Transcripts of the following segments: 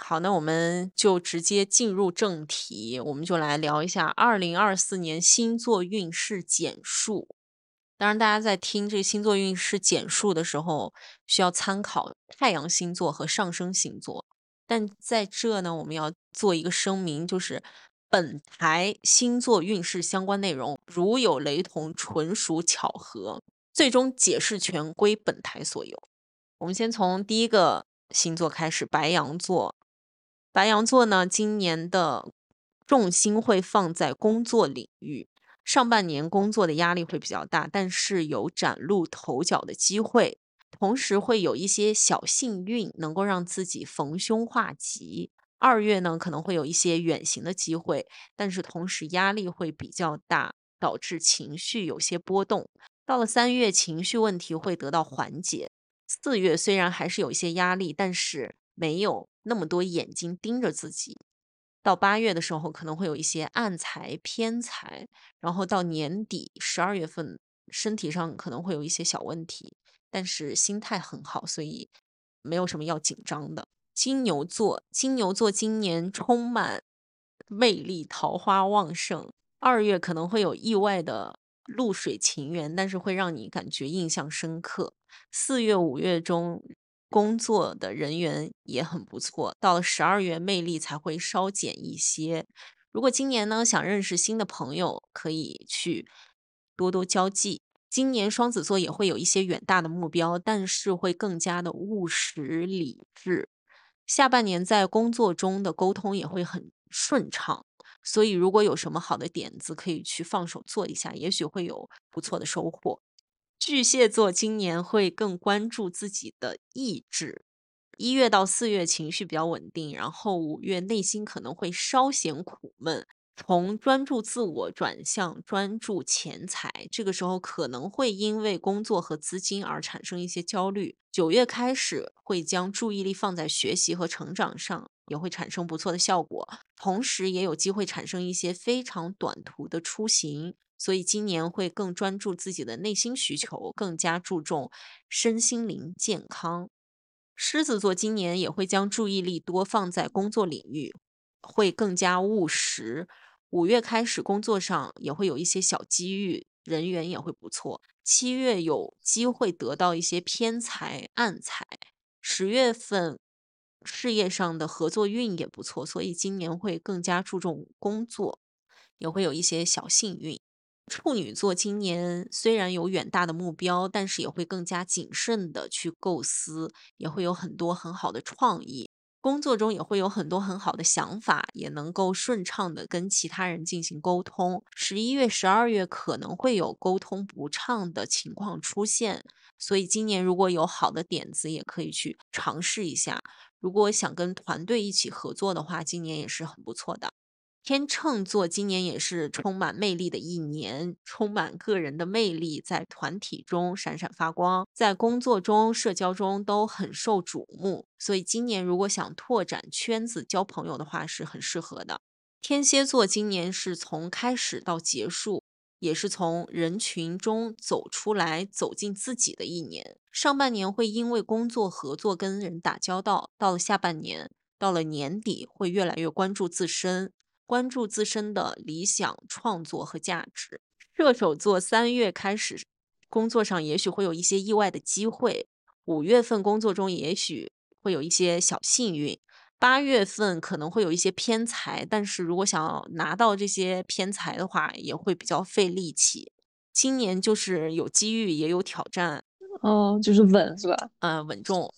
好，那我们就直接进入正题，我们就来聊一下二零二四年星座运势简述。当然，大家在听这星座运势简述的时候，需要参考太阳星座和上升星座。但在这呢，我们要做一个声明，就是本台星座运势相关内容如有雷同，纯属巧合，最终解释权归本台所有。我们先从第一个星座开始，白羊座。白羊座呢，今年的重心会放在工作领域，上半年工作的压力会比较大，但是有崭露头角的机会，同时会有一些小幸运，能够让自己逢凶化吉。二月呢，可能会有一些远行的机会，但是同时压力会比较大，导致情绪有些波动。到了三月，情绪问题会得到缓解。四月虽然还是有一些压力，但是没有。那么多眼睛盯着自己，到八月的时候可能会有一些暗财偏财，然后到年底十二月份身体上可能会有一些小问题，但是心态很好，所以没有什么要紧张的。金牛座，金牛座今年充满魅力，桃花旺盛，二月可能会有意外的露水情缘，但是会让你感觉印象深刻。四月、五月中。工作的人员也很不错，到了十二月魅力才会稍减一些。如果今年呢想认识新的朋友，可以去多多交际。今年双子座也会有一些远大的目标，但是会更加的务实理智。下半年在工作中的沟通也会很顺畅，所以如果有什么好的点子，可以去放手做一下，也许会有不错的收获。巨蟹座今年会更关注自己的意志，一月到四月情绪比较稳定，然后五月内心可能会稍显苦闷，从专注自我转向专注钱财，这个时候可能会因为工作和资金而产生一些焦虑。九月开始会将注意力放在学习和成长上，也会产生不错的效果，同时也有机会产生一些非常短途的出行。所以今年会更专注自己的内心需求，更加注重身心灵健康。狮子座今年也会将注意力多放在工作领域，会更加务实。五月开始工作上也会有一些小机遇，人缘也会不错。七月有机会得到一些偏财暗财。十月份事业上的合作运也不错，所以今年会更加注重工作，也会有一些小幸运。处女座今年虽然有远大的目标，但是也会更加谨慎的去构思，也会有很多很好的创意，工作中也会有很多很好的想法，也能够顺畅的跟其他人进行沟通。十一月、十二月可能会有沟通不畅的情况出现，所以今年如果有好的点子，也可以去尝试一下。如果想跟团队一起合作的话，今年也是很不错的。天秤座今年也是充满魅力的一年，充满个人的魅力，在团体中闪闪发光，在工作中、社交中都很受瞩目。所以今年如果想拓展圈子、交朋友的话，是很适合的。天蝎座今年是从开始到结束，也是从人群中走出来、走进自己的一年。上半年会因为工作合作跟人打交道，到了下半年，到了年底会越来越关注自身。关注自身的理想、创作和价值。射手座三月开始工作上也许会有一些意外的机会，五月份工作中也许会有一些小幸运，八月份可能会有一些偏财，但是如果想要拿到这些偏财的话，也会比较费力气。今年就是有机遇也有挑战，哦，就是稳是吧？嗯，稳重。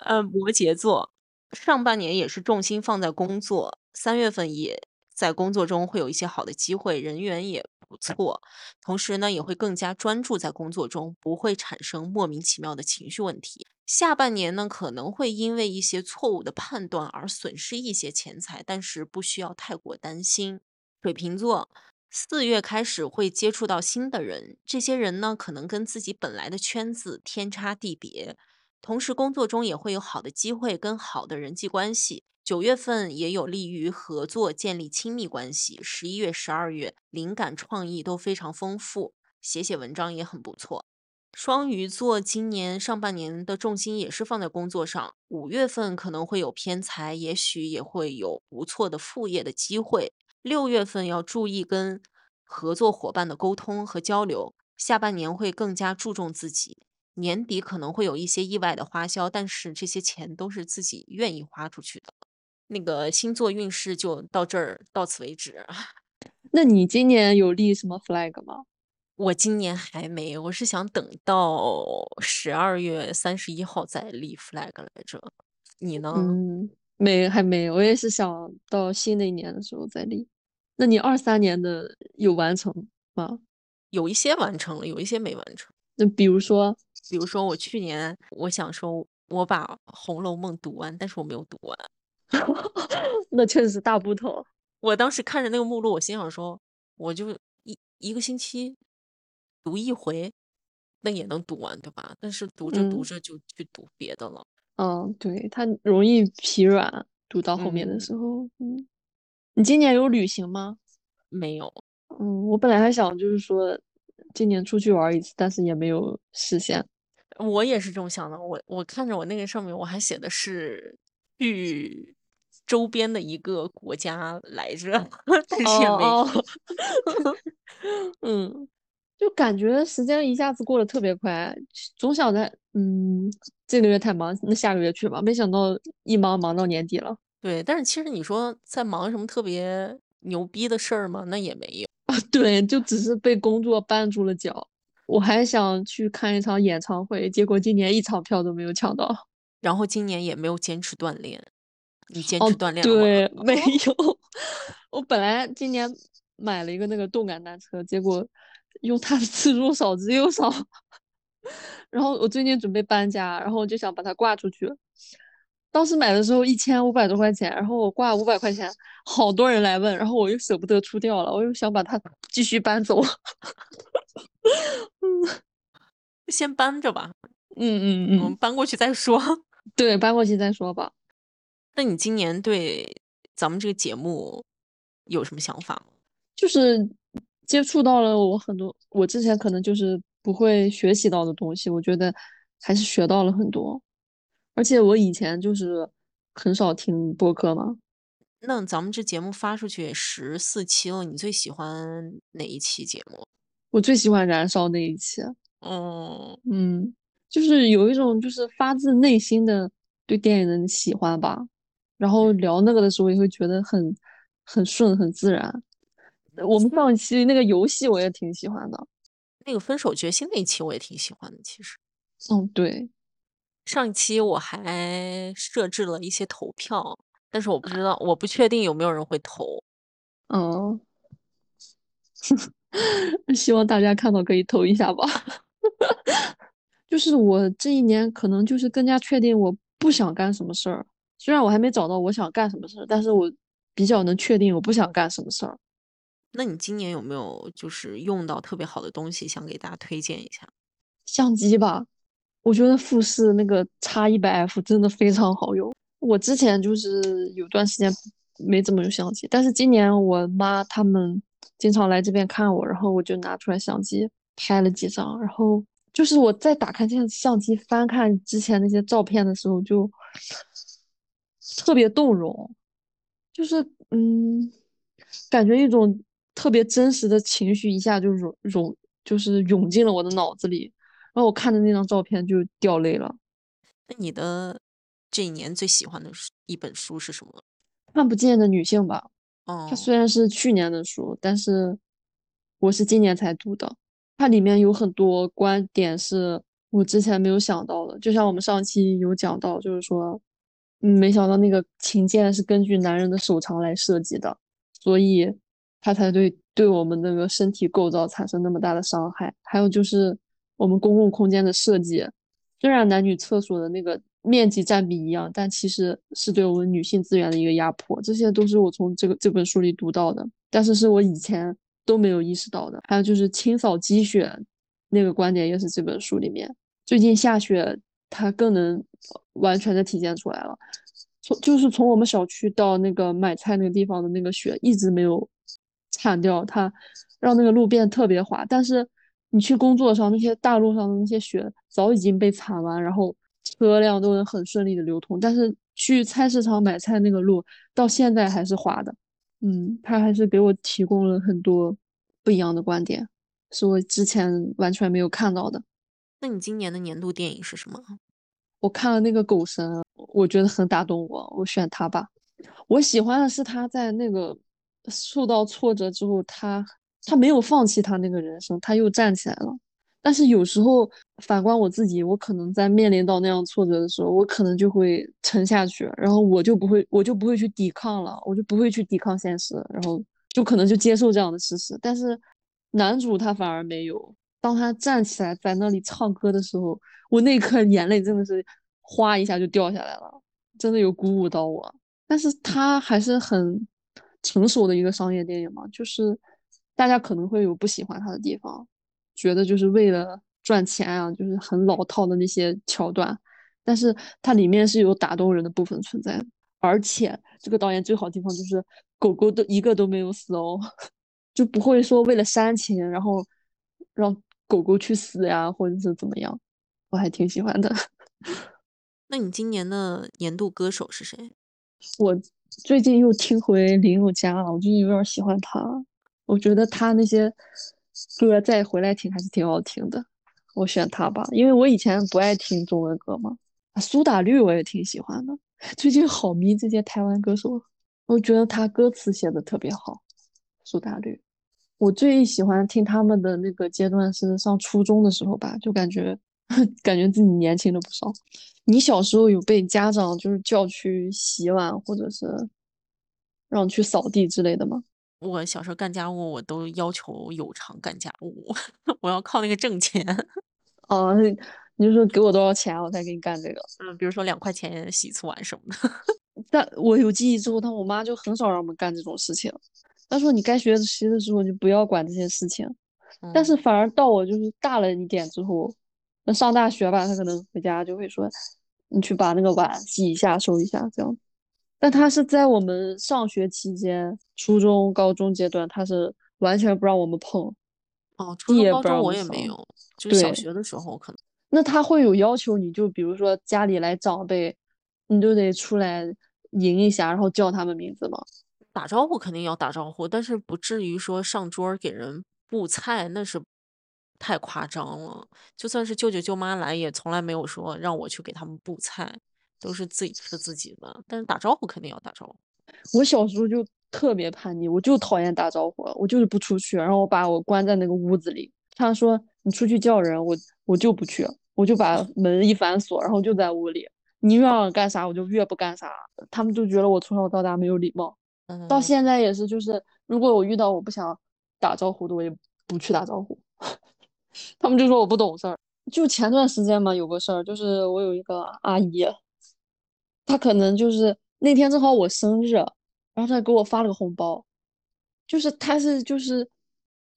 呃，摩羯座上半年也是重心放在工作，三月份也。在工作中会有一些好的机会，人缘也不错，同时呢也会更加专注在工作中，不会产生莫名其妙的情绪问题。下半年呢可能会因为一些错误的判断而损失一些钱财，但是不需要太过担心。水瓶座四月开始会接触到新的人，这些人呢可能跟自己本来的圈子天差地别，同时工作中也会有好的机会跟好的人际关系。九月份也有利于合作建立亲密关系，十一月、十二月灵感创意都非常丰富，写写文章也很不错。双鱼座今年上半年的重心也是放在工作上，五月份可能会有偏财，也许也会有不错的副业的机会。六月份要注意跟合作伙伴的沟通和交流，下半年会更加注重自己。年底可能会有一些意外的花销，但是这些钱都是自己愿意花出去的。那个星座运势就到这儿，到此为止。那你今年有立什么 flag 吗？我今年还没，我是想等到十二月三十一号再立 flag 来着。你呢？嗯，没，还没。我也是想到新的一年的时候再立。那你二三年的有完成吗？有一些完成了，有一些没完成。那比如说，比如说我去年我想说我把《红楼梦》读完，但是我没有读完。那确实是大部头。我当时看着那个目录，我心想说，我就一一个星期。读一回，那也能读完，对吧？但是读着读着就去读别的了。嗯，对，它容易疲软，读到后面的时候。嗯，你今年有旅行吗？没有。嗯，我本来还想就是说今年出去玩一次，但是也没有实现。我也是这么想的。我我看着我那个上面，我还写的是去周边的一个国家来着，但是也没。嗯。就感觉时间一下子过得特别快，总想着，嗯，这个月太忙，那下个月去吧。没想到一忙忙到年底了。对，但是其实你说在忙什么特别牛逼的事儿吗？那也没有啊。对，就只是被工作绊住了脚。我还想去看一场演唱会，结果今年一场票都没有抢到。然后今年也没有坚持锻炼。你坚持锻炼了吗？对，没有。我本来今年买了一个那个动感单车，结果。用它的次数少之又少，然后我最近准备搬家，然后我就想把它挂出去。当时买的时候一千五百多块钱，然后我挂五百块钱，好多人来问，然后我又舍不得出掉了，我又想把它继续搬走。嗯，先搬着吧。嗯嗯嗯，搬过去再说。对，搬过去再说吧。那你今年对咱们这个节目有什么想法吗？就是。接触到了我很多，我之前可能就是不会学习到的东西，我觉得还是学到了很多。而且我以前就是很少听播客嘛。那咱们这节目发出去十四期了，你最喜欢哪一期节目？我最喜欢《燃烧》那一期。哦，嗯，就是有一种就是发自内心的对电影的喜欢吧。然后聊那个的时候也会觉得很很顺，很自然。我们上一期那个游戏我也挺喜欢的，那个分手决心那一期我也挺喜欢的。其实，嗯，对，上一期我还设置了一些投票，但是我不知道，我不确定有没有人会投。哦，希望大家看到可以投一下吧。就是我这一年可能就是更加确定我不想干什么事儿，虽然我还没找到我想干什么事儿，但是我比较能确定我不想干什么事儿。那你今年有没有就是用到特别好的东西，想给大家推荐一下？相机吧，我觉得富士那个 X 一百 F 真的非常好用。我之前就是有段时间没怎么用相机，但是今年我妈他们经常来这边看我，然后我就拿出来相机拍了几张。然后就是我在打开这相机翻看之前那些照片的时候，就特别动容，就是嗯，感觉一种。特别真实的情绪一下就融融，就是涌进了我的脑子里，然后我看的那张照片就掉泪了。那你的这一年最喜欢的一本书是什么？看不见的女性吧。哦，它虽然是去年的书，但是我是今年才读的。它里面有很多观点是我之前没有想到的，就像我们上期有讲到，就是说，嗯，没想到那个琴键是根据男人的手长来设计的，所以。它才对对我们那个身体构造产生那么大的伤害。还有就是我们公共空间的设计，虽然男女厕所的那个面积占比一样，但其实是对我们女性资源的一个压迫。这些都是我从这个这本书里读到的，但是是我以前都没有意识到的。还有就是清扫积雪那个观点，也是这本书里面最近下雪，它更能完全的体现出来了。从就是从我们小区到那个买菜那个地方的那个雪，一直没有。铲掉它，让那个路变特别滑。但是你去工作上那些大路上的那些雪早已经被铲完，然后车辆都能很顺利的流通，但是去菜市场买菜那个路到现在还是滑的。嗯，他还是给我提供了很多不一样的观点，是我之前完全没有看到的。那你今年的年度电影是什么？我看了那个《狗神》，我觉得很打动我，我选他吧。我喜欢的是他在那个受到挫折之后，他他没有放弃他那个人生，他又站起来了。但是有时候反观我自己，我可能在面临到那样挫折的时候，我可能就会沉下去，然后我就不会，我就不会去抵抗了，我就不会去抵抗现实，然后就可能就接受这样的事实。但是男主他反而没有，当他站起来在那里唱歌的时候，我那一刻眼泪真的是哗一下就掉下来了，真的有鼓舞到我。但是他还是很成熟的一个商业电影嘛，就是大家可能会有不喜欢他的地方，觉得就是为了赚钱啊，就是很老套的那些桥段。但是它里面是有打动人的部分存在的，而且这个导演最好的地方就是狗狗都一个都没有死哦，就不会说为了煽情然后让狗狗去死呀，或者是怎么样，我还挺喜欢的。那你今年的年度歌手是谁？我最近又听回林宥嘉了，我最近有点喜欢他，我觉得他那些歌再回来听还是挺好听的，我选他吧，因为我以前不爱听中文歌嘛。苏打绿我也挺喜欢的，最近好迷这些台湾歌手，我觉得他歌词写的特别好。苏打绿，我最喜欢听他们的那个阶段是上初中的时候吧，就感觉 感觉自己年轻了不少。你小时候有被家长就是叫去洗碗，或者是让去扫地之类的吗？我小时候干家务，我都要求有偿干家务，我要靠那个挣钱。哦，你就说给我多少钱，我才给你干这个。嗯，比如说两块钱洗一次碗什么的。但我有记忆之后，但我妈就很少让我们干这种事情。她说你该学习的时候就不要管这些事情。但是反而到我就是大了一点之后，那上大学吧，她可能回家就会说。你去把那个碗洗一下、收一下，这样。但他是在我们上学期间，初中、高中阶段，他是完全不让我们碰。哦，初中、高中我也没有，就是小学的时候可能。那他会有要求，你就比如说家里来长辈，你就得出来迎一下，然后叫他们名字吗？打招呼肯定要打招呼，但是不至于说上桌给人布菜，那是。太夸张了，就算是舅舅舅妈来，也从来没有说让我去给他们布菜，都是自己吃自己的。但是打招呼肯定要打招呼。我小时候就特别叛逆，我就讨厌打招呼，我就是不出去，然后我把我关在那个屋子里。他说你出去叫人，我我就不去，我就把门一反锁，然后就在屋里。你越让我干啥，我就越不干啥。他们就觉得我从小到大没有礼貌，到现在也是，就是如果我遇到我不想打招呼的，我也不去打招呼。他们就说我不懂事儿。就前段时间嘛，有个事儿，就是我有一个阿姨，他可能就是那天正好我生日，然后他给我发了个红包，就是他是就是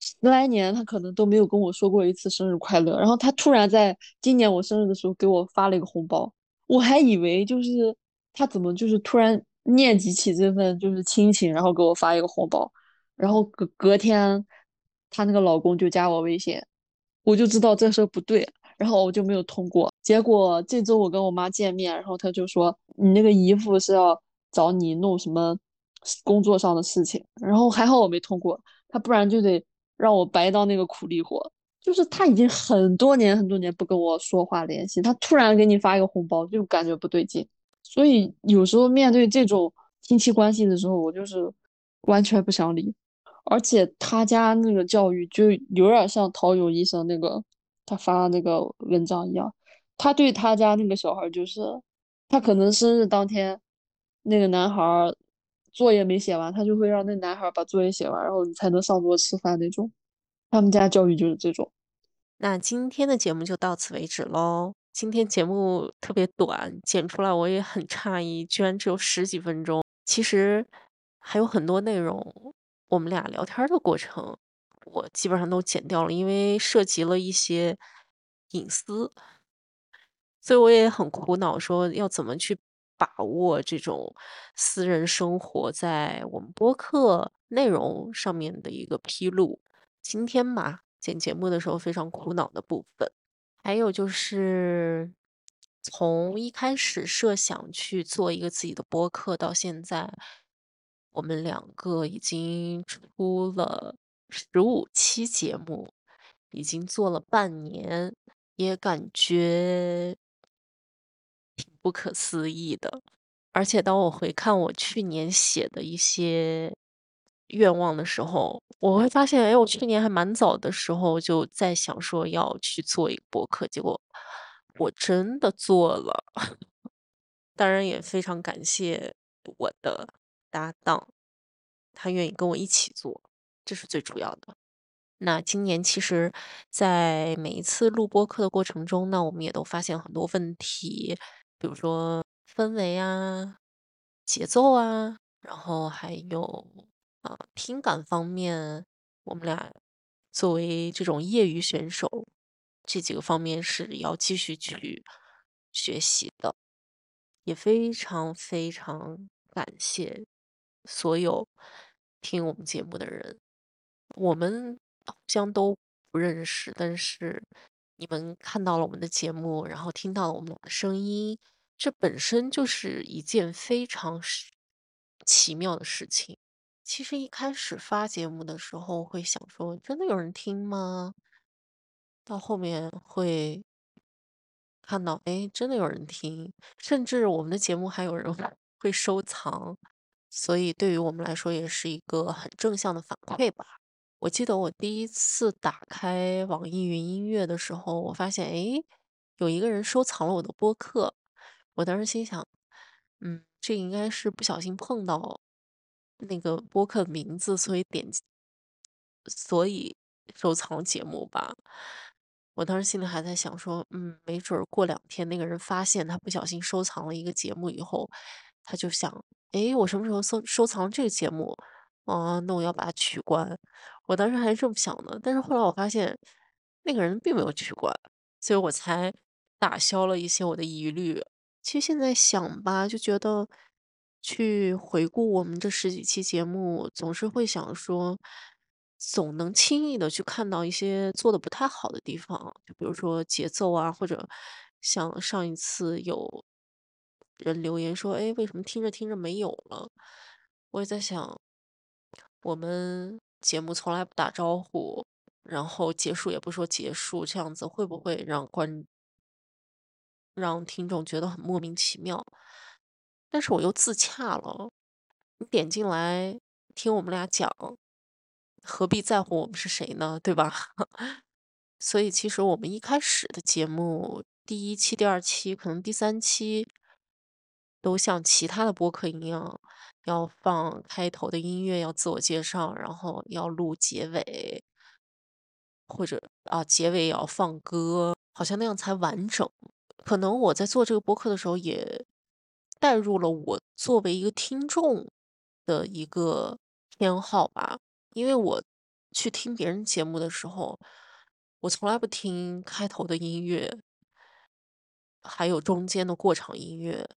十来年他可能都没有跟我说过一次生日快乐，然后他突然在今年我生日的时候给我发了一个红包，我还以为就是他怎么就是突然念及起这份就是亲情，然后给我发一个红包，然后隔隔天她那个老公就加我微信。我就知道这事不对，然后我就没有通过。结果这周我跟我妈见面，然后她就说：“你那个姨父是要找你弄什么工作上的事情。”然后还好我没通过，他不然就得让我白当那个苦力活。就是他已经很多年很多年不跟我说话联系，他突然给你发一个红包，就感觉不对劲。所以有时候面对这种亲戚关系的时候，我就是完全不想理。而且他家那个教育就有点像陶勇医生那个他发那个文章一样，他对他家那个小孩就是，他可能生日当天，那个男孩作业没写完，他就会让那男孩把作业写完，然后你才能上桌吃饭那种。他们家教育就是这种。那今天的节目就到此为止喽。今天节目特别短，剪出来我也很诧异，居然只有十几分钟。其实还有很多内容。我们俩聊天的过程，我基本上都剪掉了，因为涉及了一些隐私，所以我也很苦恼，说要怎么去把握这种私人生活在我们播客内容上面的一个披露。今天嘛，剪节目的时候非常苦恼的部分。还有就是从一开始设想去做一个自己的播客到现在，我们两个已经出了十五期节目，已经做了半年，也感觉不可思议的。而且当我回看我去年写的一些愿望的时候，我会发现，哎，我去年还蛮早的时候就在想说要去做一个播客，结果我真的做了。当然也非常感谢我的搭档，他愿意跟我一起做，这是最主要的。那今年其实在每一次录播课的过程中呢，我们也都发现很多问题，比如说氛围啊、节奏啊，然后还有啊听感方面，我们俩作为这种业余选手，这几个方面是要继续去学习的。也非常非常感谢所有听我们节目的人，我们互相都不认识，但是你们看到了我们的节目，然后听到了我们俩的声音，这本身就是一件非常奇妙的事情。其实一开始发节目的时候会想说，真的有人听吗？到后面会看到，哎，真的有人听，甚至我们的节目还有人会收藏，所以对于我们来说也是一个很正向的反馈吧。我记得我第一次打开网易云音乐的时候，我发现，哎，有一个人收藏了我的播客。我当时心想，嗯，这应该是不小心碰到那个播客名字，所以点击，所以收藏节目吧。我当时心里还在想说，嗯，没准儿过两天那个人发现他不小心收藏了一个节目以后，他就想，诶，我什么时候收收藏这个节目？啊，那我要把它取关。我当时还是这么想的，但是后来我发现那个人并没有取关，所以我才打消了一些我的疑虑。其实现在想吧，就觉得去回顾我们这十几期节目，总是会想说，总能轻易的去看到一些做的不太好的地方，就比如说节奏啊，或者像上一次有人留言说，哎，为什么听着听着没有了？我也在想，我们节目从来不打招呼，然后结束也不说结束，这样子会不会让观让听众觉得很莫名其妙？但是我又自洽了，你点进来听我们俩讲，何必在乎我们是谁呢？对吧？所以其实我们一开始的节目，第一期、第二期，可能第三期，都像其他的播客一样，要放开头的音乐，要自我介绍，然后要录结尾，或者啊结尾也要放歌，好像那样才完整。可能我在做这个播客的时候，也带入了我作为一个听众的一个偏好吧。因为我去听别人节目的时候，我从来不听开头的音乐，还有中间的过场音乐，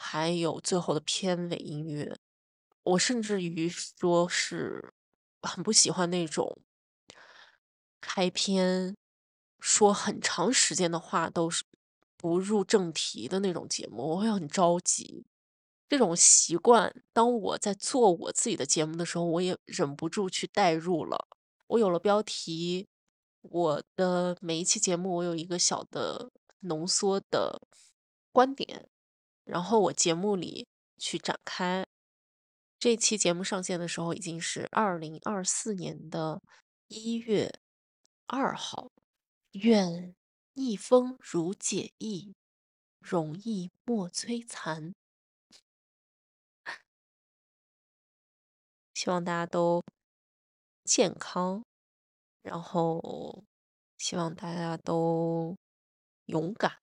还有最后的片尾音乐。我甚至于说是很不喜欢那种开篇说很长时间的话都是不入正题的那种节目，我会很着急。这种习惯，当我在做我自己的节目的时候，我也忍不住去代入了。我有了标题，我的每一期节目我有一个小的浓缩的观点，然后我节目里去展开。这期节目上线的时候已经是二零二四年的一月二号。愿逆风如解意，容易莫摧残。希望大家都健康，然后希望大家都勇敢。